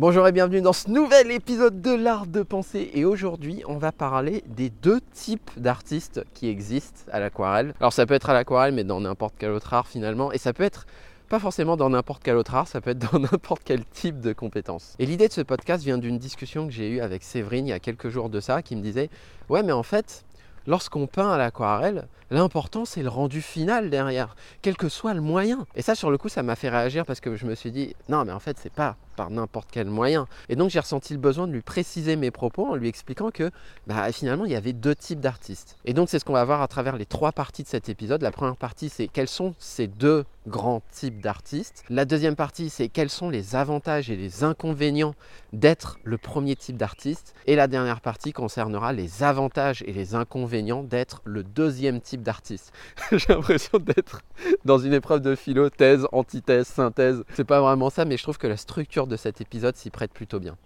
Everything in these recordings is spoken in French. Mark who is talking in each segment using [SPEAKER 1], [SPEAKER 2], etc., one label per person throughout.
[SPEAKER 1] Bonjour et bienvenue dans ce nouvel épisode de l'art de penser et aujourd'hui on va parler des deux types d'artistes qui existent à l'aquarelle. Alors ça peut être à l'aquarelle mais dans n'importe quel autre art finalement et ça peut être pas forcément dans n'importe quel autre art, ça peut être dans n'importe quel type de compétence. Et l'idée de ce podcast vient d'une discussion que j'ai eue avec Séverine il y a quelques jours de ça qui me disait "Ouais mais en fait, lorsqu'on peint à l'aquarelle, l'important c'est le rendu final derrière, quel que soit le moyen. Et ça sur le coup ça m'a fait réagir parce que je me suis dit non mais en fait c'est pas par n'importe quel moyen. Et donc j'ai ressenti le besoin de lui préciser mes propos en lui expliquant que bah, finalement il y avait deux types d'artistes. Et donc c'est ce qu'on va voir à travers les trois parties de cet épisode. La première partie c'est quels sont ces deux grands types d'artistes. La deuxième partie c'est quels sont les avantages et les inconvénients d'être le premier type d'artiste. Et la dernière partie concernera les avantages et les inconvénients d'être le deuxième type d'artiste. j'ai l'impression d'être dans une épreuve de philo, thèse, antithèse, synthèse. C'est pas vraiment ça, mais je trouve que la structure de cet épisode s'y prête plutôt bien.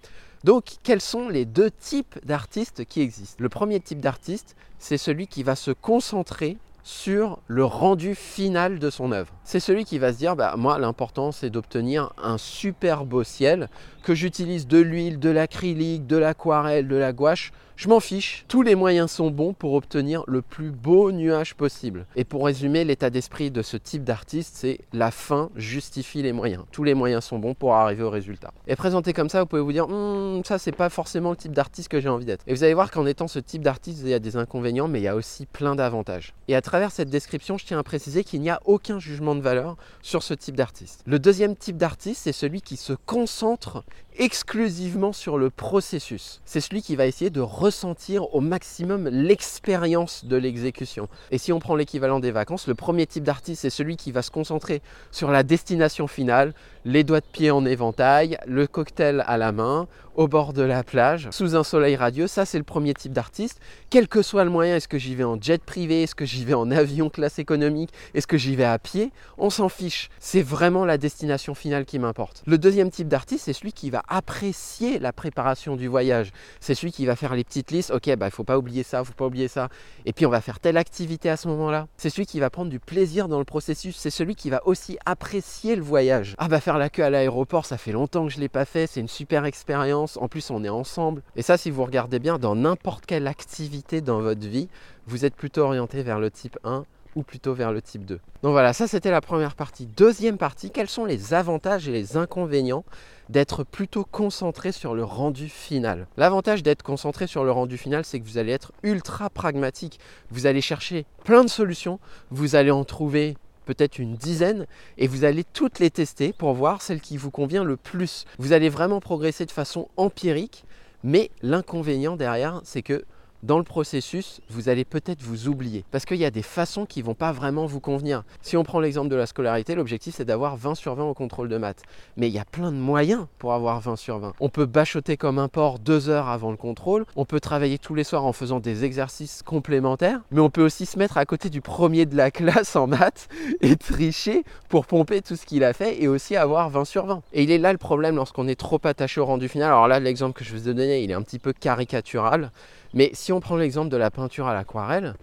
[SPEAKER 1] Donc, quels sont les deux types d'artistes qui existent? Le premier type d'artiste, c'est celui qui va se concentrer sur le rendu final de son œuvre. C'est celui qui va se dire, bah, moi l'important c'est d'obtenir un super beau ciel, que j'utilise de l'huile, de l'acrylique, de l'aquarelle, de la gouache, je m'en fiche. Tous les moyens sont bons pour obtenir le plus beau nuage possible. Et pour résumer, l'état d'esprit de ce type d'artiste, c'est la fin justifie les moyens. Tous les moyens sont bons pour arriver au résultat. Et présenté comme ça, vous pouvez vous dire, hm, ça c'est pas forcément le type d'artiste que j'ai envie d'être. Et vous allez voir qu'en étant ce type d'artiste, il y a des inconvénients, mais il y a aussi plein d'avantages. Et travers cette description, je tiens à préciser qu'il n'y a aucun jugement de valeur sur ce type d'artiste. Le deuxième type d'artiste, c'est celui qui se concentre exclusivement sur le processus. C'est celui qui va essayer de ressentir au maximum l'expérience de l'exécution. Et si on prend l'équivalent des vacances, le premier type d'artiste, c'est celui qui va se concentrer sur la destination finale, les doigts de pied en éventail, le cocktail à la main, au bord de la plage, sous un soleil radieux. Ça, c'est le premier type d'artiste. Quel que soit le moyen, est-ce que j'y vais en jet privé, est-ce que j'y vais en avion classe économique, est-ce que j'y vais à pied, on s'en fiche. C'est vraiment la destination finale qui m'importe. Le deuxième type d'artiste, c'est celui qui va apprécier la préparation du voyage. C'est celui qui va faire les petites listes. Ok, bah faut pas oublier ça, il faut pas oublier ça. Et puis on va faire telle activité à ce moment-là. C'est celui qui va prendre du plaisir dans le processus. C'est celui qui va aussi apprécier le voyage. Ah bah faire la queue à l'aéroport, ça fait longtemps que je l'ai pas fait. C'est une super expérience. En plus, on est ensemble. Et ça, si vous regardez bien, dans n'importe quelle activité dans votre vie, vous êtes plutôt orienté vers le type 1 ou plutôt vers le type 2. Donc voilà, ça c'était la première partie. Deuxième partie, quels sont les avantages et les inconvénients d'être plutôt concentré sur le rendu final? L'avantage d'être concentré sur le rendu final, c'est que vous allez être ultra pragmatique. Vous allez chercher plein de solutions, vous allez en trouver peut-être une dizaine, et vous allez toutes les tester pour voir celle qui vous convient le plus. Vous allez vraiment progresser de façon empirique, mais l'inconvénient derrière, c'est que dans le processus, vous allez peut-être vous oublier. Parce qu'il y a des façons qui ne vont pas vraiment vous convenir. Si on prend l'exemple de la scolarité, l'objectif c'est d'avoir 20 sur 20 au contrôle de maths. Mais il y a plein de moyens pour avoir 20 sur 20. On peut bachoter comme un porc deux heures avant le contrôle. On peut travailler tous les soirs en faisant des exercices complémentaires. Mais on peut aussi se mettre à côté du premier de la classe en maths et tricher pour pomper tout ce qu'il a fait et aussi avoir 20 sur 20. Et il est là le problème lorsqu'on est trop attaché au rendu final. Alors là, l'exemple que je vous ai donné, il est un petit peu caricatural. Mais si on prend l'exemple de la peinture à l'aquarelle,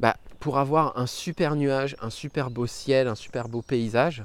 [SPEAKER 1] bah, pour avoir un super nuage, un super beau ciel, un super beau paysage,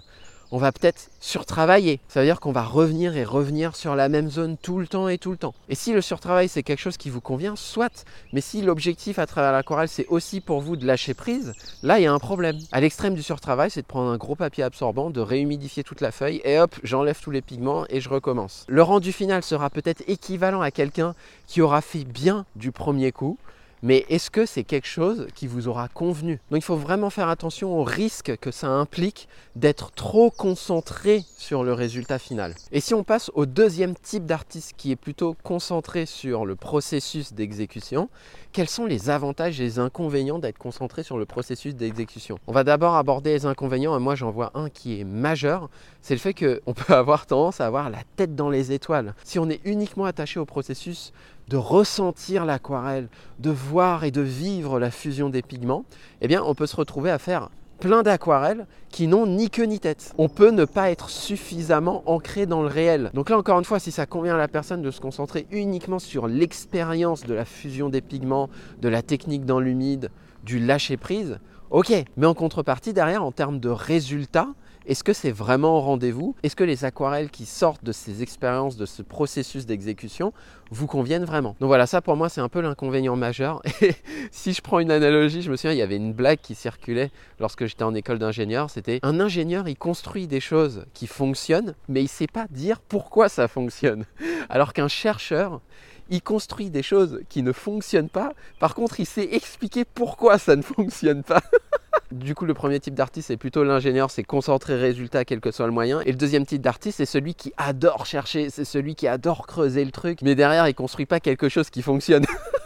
[SPEAKER 1] on va peut-être surtravailler. Ça veut dire qu'on va revenir et revenir sur la même zone tout le temps et tout le temps. Et si le surtravail c'est quelque chose qui vous convient, soit. Mais si l'objectif à travers l'aquarelle c'est aussi pour vous de lâcher prise, là il y a un problème. À l'extrême du surtravail, c'est de prendre un gros papier absorbant, de réhumidifier toute la feuille et hop, j'enlève tous les pigments et je recommence. Le rendu final sera peut-être équivalent à quelqu'un qui aura fait bien du premier coup, mais est-ce que c'est quelque chose qui vous aura convenu? Donc il faut vraiment faire attention au risque que ça implique d'être trop concentré sur le résultat final. Et si on passe au deuxième type d'artiste qui est plutôt concentré sur le processus d'exécution, quels sont les avantages et les inconvénients d'être concentré sur le processus d'exécution? On va d'abord aborder les inconvénients, et moi j'en vois un qui est majeur, c'est le fait qu'on peut avoir tendance à avoir la tête dans les étoiles. Si on est uniquement attaché au processus de ressentir l'aquarelle, de voir et de vivre la fusion des pigments, eh bien on peut se retrouver à faire plein d'aquarelles qui n'ont ni queue ni tête. On peut ne pas être suffisamment ancré dans le réel. Donc là encore une fois, si ça convient à la personne de se concentrer uniquement sur l'expérience de la fusion des pigments, de la technique dans l'humide, du lâcher prise, ok. Mais en contrepartie, derrière, en termes de résultats, est-ce que c'est vraiment au rendez-vous? Est-ce que les aquarelles qui sortent de ces expériences, de ce processus d'exécution, vous conviennent vraiment? Donc voilà, ça pour moi c'est un peu l'inconvénient majeur. Et si je prends une analogie, je me souviens, il y avait une blague qui circulait lorsque j'étais en école d'ingénieur, c'était un ingénieur, il construit des choses qui fonctionnent, mais il ne sait pas dire pourquoi ça fonctionne. Alors qu'un chercheur, il construit des choses qui ne fonctionnent pas, par contre il sait expliquer pourquoi ça ne fonctionne pas. Du coup, le premier type d'artiste, c'est plutôt l'ingénieur, c'est concentrer résultat, quel que soit le moyen. Et le deuxième type d'artiste, c'est celui qui adore chercher, c'est celui qui adore creuser le truc, mais derrière, il construit pas quelque chose qui fonctionne.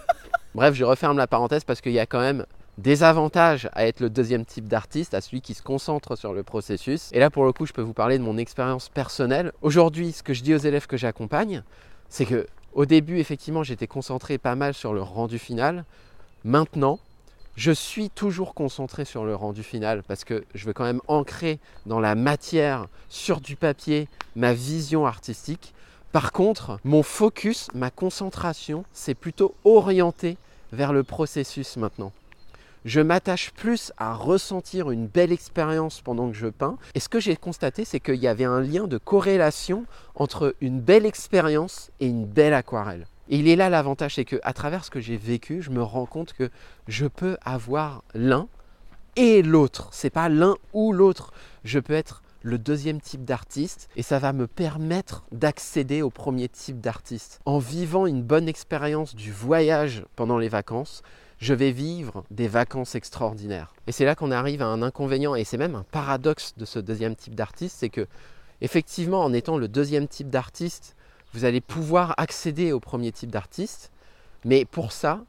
[SPEAKER 1] Bref, je referme la parenthèse parce qu'il y a quand même des avantages à être le deuxième type d'artiste, à celui qui se concentre sur le processus. Et là, pour le coup, je peux vous parler de mon expérience personnelle. Aujourd'hui, ce que je dis aux élèves que j'accompagne, c'est que au début, effectivement, j'étais concentré pas mal sur le rendu final. Maintenant, je suis toujours concentré sur le rendu final parce que je veux quand même ancrer dans la matière, sur du papier, ma vision artistique. Par contre, mon focus, ma concentration, c'est plutôt orienté vers le processus maintenant je m'attache plus à ressentir une belle expérience pendant que je peins. Et ce que j'ai constaté, c'est qu'il y avait un lien de corrélation entre une belle expérience et une belle aquarelle. Et il est là l'avantage, c'est qu'à travers ce que j'ai vécu, je me rends compte que je peux avoir l'un et l'autre. C'est pas l'un ou l'autre. Je peux être le deuxième type d'artiste et ça va me permettre d'accéder au premier type d'artiste. En vivant une bonne expérience du voyage pendant les vacances, je vais vivre des vacances extraordinaires. Et c'est là qu'on arrive à un inconvénient, et c'est même un paradoxe de ce deuxième type d'artiste, c'est que effectivement, en étant le deuxième type d'artiste, vous allez pouvoir accéder au premier type d'artiste, mais pour ça,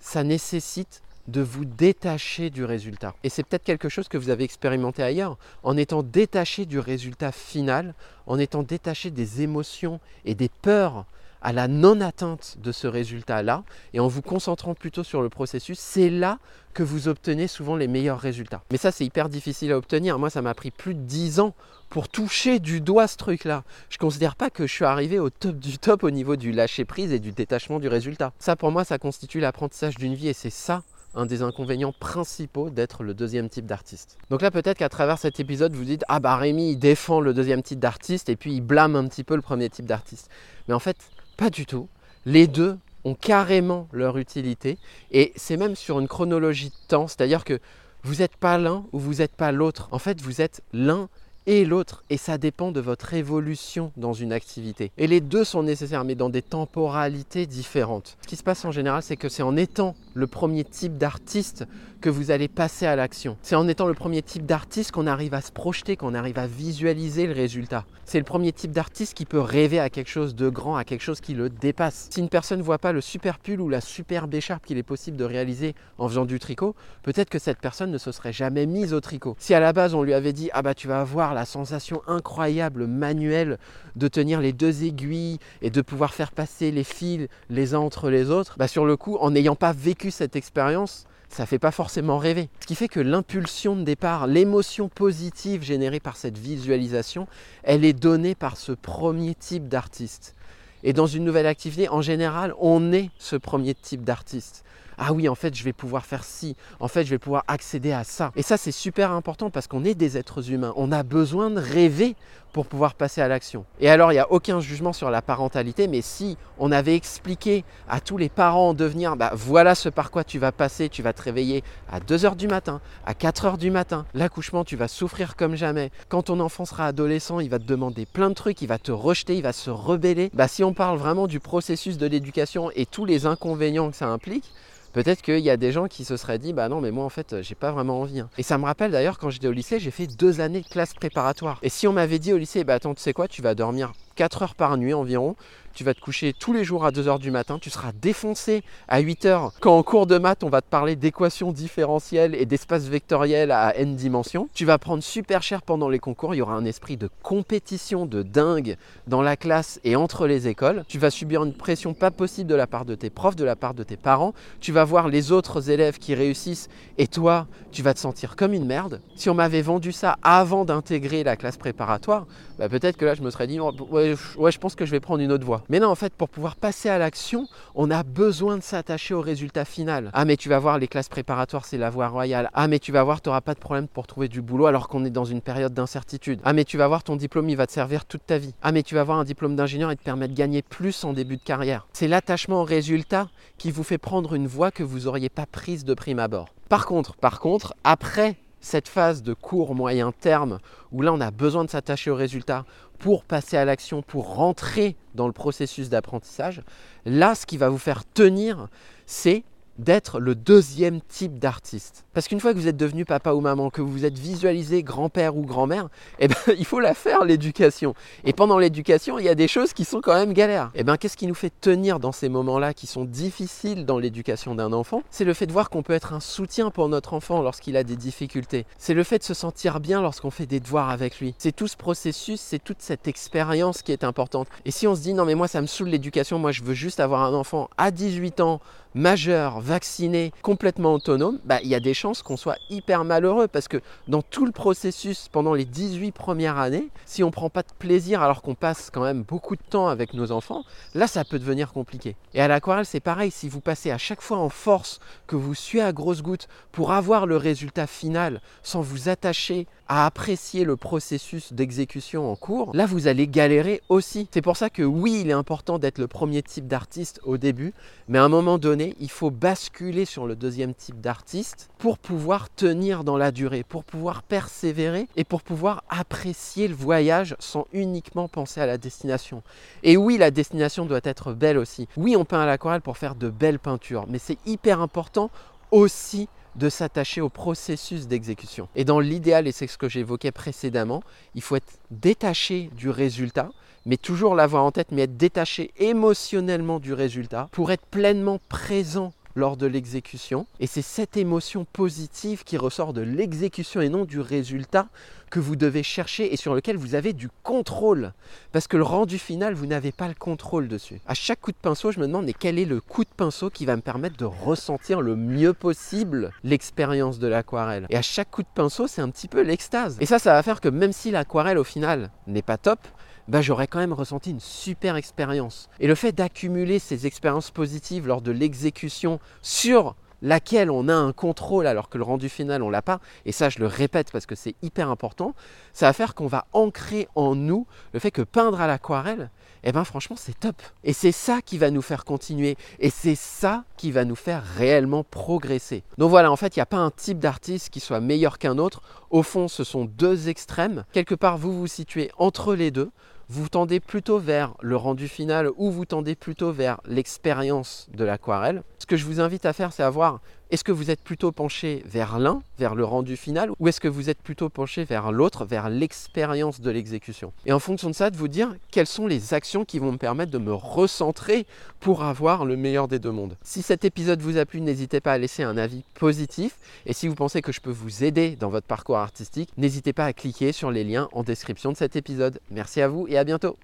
[SPEAKER 1] ça nécessite de vous détacher du résultat. Et c'est peut-être quelque chose que vous avez expérimenté ailleurs, en étant détaché du résultat final, en étant détaché des émotions et des peurs à la non-atteinte de ce résultat-là et en vous concentrant plutôt sur le processus, c'est là que vous obtenez souvent les meilleurs résultats. Mais ça, c'est hyper difficile à obtenir. Moi, ça m'a pris plus de 10 ans pour toucher du doigt ce truc-là. Je ne considère pas que je suis arrivé au top du top au niveau du lâcher-prise et du détachement du résultat. Ça, pour moi, ça constitue l'apprentissage d'une vie et c'est ça un des inconvénients principaux d'être le deuxième type d'artiste. Donc là, peut-être qu'à travers cet épisode, vous dites Ah bah Rémi, il défend le deuxième type d'artiste et puis il blâme un petit peu le premier type d'artiste. Mais en fait, pas du tout. Les deux ont carrément leur utilité et c'est même sur une chronologie de temps, c'est-à-dire que vous n'êtes pas l'un ou vous n'êtes pas l'autre. En fait, vous êtes l'un et l'autre. Et ça dépend de votre évolution dans une activité. Et les deux sont nécessaires, mais dans des temporalités différentes. Ce qui se passe en général, c'est que c'est en étant le premier type d'artiste que vous allez passer à l'action. C'est en étant le premier type d'artiste qu'on arrive à se projeter, qu'on arrive à visualiser le résultat. C'est le premier type d'artiste qui peut rêver à quelque chose de grand, à quelque chose qui le dépasse. Si une personne ne voit pas le super pull ou la superbe écharpe qu'il est possible de réaliser en faisant du tricot, peut-être que cette personne ne se serait jamais mise au tricot. Si à la base on lui avait dit ah bah tu vas avoir la sensation incroyable manuelle de tenir les deux aiguilles et de pouvoir faire passer les fils les uns entre les autres, bah sur le coup en n'ayant pas vécu cette expérience, ça ne fait pas forcément rêver. Ce qui fait que l'impulsion de départ, l'émotion positive générée par cette visualisation, elle est donnée par ce premier type d'artiste. Et dans une nouvelle activité, en général, on est ce premier type d'artiste ah oui, en fait, je vais pouvoir faire ci, en fait, je vais pouvoir accéder à ça. Et ça, c'est super important parce qu'on est des êtres humains. On a besoin de rêver pour pouvoir passer à l'action. Et alors, il n'y a aucun jugement sur la parentalité, mais si on avait expliqué à tous les parents en devenir, bah, voilà ce par quoi tu vas passer, tu vas te réveiller à 2h du matin, à 4h du matin, l'accouchement, tu vas souffrir comme jamais. Quand ton enfant sera adolescent, il va te demander plein de trucs, il va te rejeter, il va se rebeller. Bah, si on parle vraiment du processus de l'éducation et tous les inconvénients que ça implique, Peut-être qu'il y a des gens qui se seraient dit bah non mais moi en fait j'ai pas vraiment envie. Hein. Et ça me rappelle d'ailleurs quand j'étais au lycée j'ai fait deux années de classe préparatoire. Et si on m'avait dit au lycée bah attends tu sais quoi tu vas dormir 4 heures par nuit environ. Tu vas te coucher tous les jours à 2 heures du matin. Tu seras défoncé à 8 heures. Quand en cours de maths, on va te parler d'équations différentielles et d'espace vectoriel à n dimensions. Tu vas prendre super cher pendant les concours. Il y aura un esprit de compétition de dingue dans la classe et entre les écoles. Tu vas subir une pression pas possible de la part de tes profs, de la part de tes parents. Tu vas voir les autres élèves qui réussissent et toi, tu vas te sentir comme une merde. Si on m'avait vendu ça avant d'intégrer la classe préparatoire, bah peut-être que là je me serais dit ouais, ouais, je pense que je vais prendre une autre voie. Mais non, en fait, pour pouvoir passer à l'action, on a besoin de s'attacher au résultat final. Ah, mais tu vas voir, les classes préparatoires, c'est la voie royale. Ah, mais tu vas voir, tu n'auras pas de problème pour trouver du boulot alors qu'on est dans une période d'incertitude. Ah, mais tu vas voir, ton diplôme, il va te servir toute ta vie. Ah, mais tu vas voir, un diplôme d'ingénieur, il te permet de gagner plus en début de carrière. C'est l'attachement au résultat qui vous fait prendre une voie que vous n'auriez pas prise de prime abord. Par contre, par contre, après cette phase de court moyen terme où là on a besoin de s'attacher au résultat pour passer à l'action, pour rentrer dans le processus d'apprentissage, là ce qui va vous faire tenir, c'est d'être le deuxième type d'artiste. Parce qu'une fois que vous êtes devenu papa ou maman, que vous êtes visualisé grand-père ou grand-mère, eh ben, il faut la faire l'éducation. Et pendant l'éducation, il y a des choses qui sont quand même galères. Eh bien qu'est-ce qui nous fait tenir dans ces moments-là qui sont difficiles dans l'éducation d'un enfant? C'est le fait de voir qu'on peut être un soutien pour notre enfant lorsqu'il a des difficultés. C'est le fait de se sentir bien lorsqu'on fait des devoirs avec lui. C'est tout ce processus, c'est toute cette expérience qui est importante. Et si on se dit non mais moi ça me saoule l'éducation, moi je veux juste avoir un enfant à 18 ans, majeur, vacciné, complètement autonome, bah, il y a des chances qu'on soit hyper malheureux parce que dans tout le processus, pendant les 18 premières années, si on ne prend pas de plaisir alors qu'on passe quand même beaucoup de temps avec nos enfants, là ça peut devenir compliqué. Et à l'aquarelle c'est pareil, si vous passez à chaque fois en force, que vous suivez à grosses gouttes pour avoir le résultat final sans vous attacher à apprécier le processus d'exécution en cours, là vous allez galérer aussi. C'est pour ça que oui, il est important d'être le premier type d'artiste au début, mais à un moment donné, il faut basculer sur le deuxième type d'artiste pour pouvoir tenir dans la durée, pour pouvoir persévérer et pour pouvoir apprécier le voyage sans uniquement penser à la destination. Et oui, la destination doit être belle aussi. Oui, on peint à l'aquarelle pour faire de belles peintures, mais c'est hyper important aussi de s'attacher au processus d'exécution. Et dans l'idéal, et c'est ce que j'évoquais précédemment, il faut être détaché du résultat, mais toujours l'avoir en tête, mais être détaché émotionnellement du résultat pour être pleinement présent lors de l'exécution. Et c'est cette émotion positive qui ressort de l'exécution et non du résultat que vous devez chercher et sur lequel vous avez du contrôle. Parce que le rendu final, vous n'avez pas le contrôle dessus. À chaque coup de pinceau, je me demande mais quel est le coup de pinceau qui va me permettre de ressentir le mieux possible l'expérience de l'aquarelle? Et à chaque coup de pinceau, c'est un petit peu l'extase. Et ça, ça va faire que même si l'aquarelle au final n'est pas top, bah, j'aurais quand même ressenti une super expérience. Et le fait d'accumuler ces expériences positives lors de l'exécution sur laquelle on a un contrôle alors que le rendu final on l'a pas, et ça je le répète parce que c'est hyper important, ça va faire qu'on va ancrer en nous le fait que peindre à l'aquarelle, eh ben franchement c'est top. Et c'est ça qui va nous faire continuer, et c'est ça qui va nous faire réellement progresser. Donc voilà, en fait il n'y a pas un type d'artiste qui soit meilleur qu'un autre, au fond ce sont deux extrêmes, quelque part vous vous situez entre les deux, vous tendez plutôt vers le rendu final ou vous tendez plutôt vers l'expérience de l'aquarelle. Ce que je vous invite à faire, c'est à voir est-ce que vous êtes plutôt penché vers l'un, vers le rendu final, ou est-ce que vous êtes plutôt penché vers l'autre, vers l'expérience de l'exécution? Et en fonction de ça, de vous dire quelles sont les actions qui vont me permettre de me recentrer pour avoir le meilleur des deux mondes. Si cet épisode vous a plu, n'hésitez pas à laisser un avis positif. Et si vous pensez que je peux vous aider dans votre parcours artistique, n'hésitez pas à cliquer sur les liens en description de cet épisode. Merci à vous et à bientôt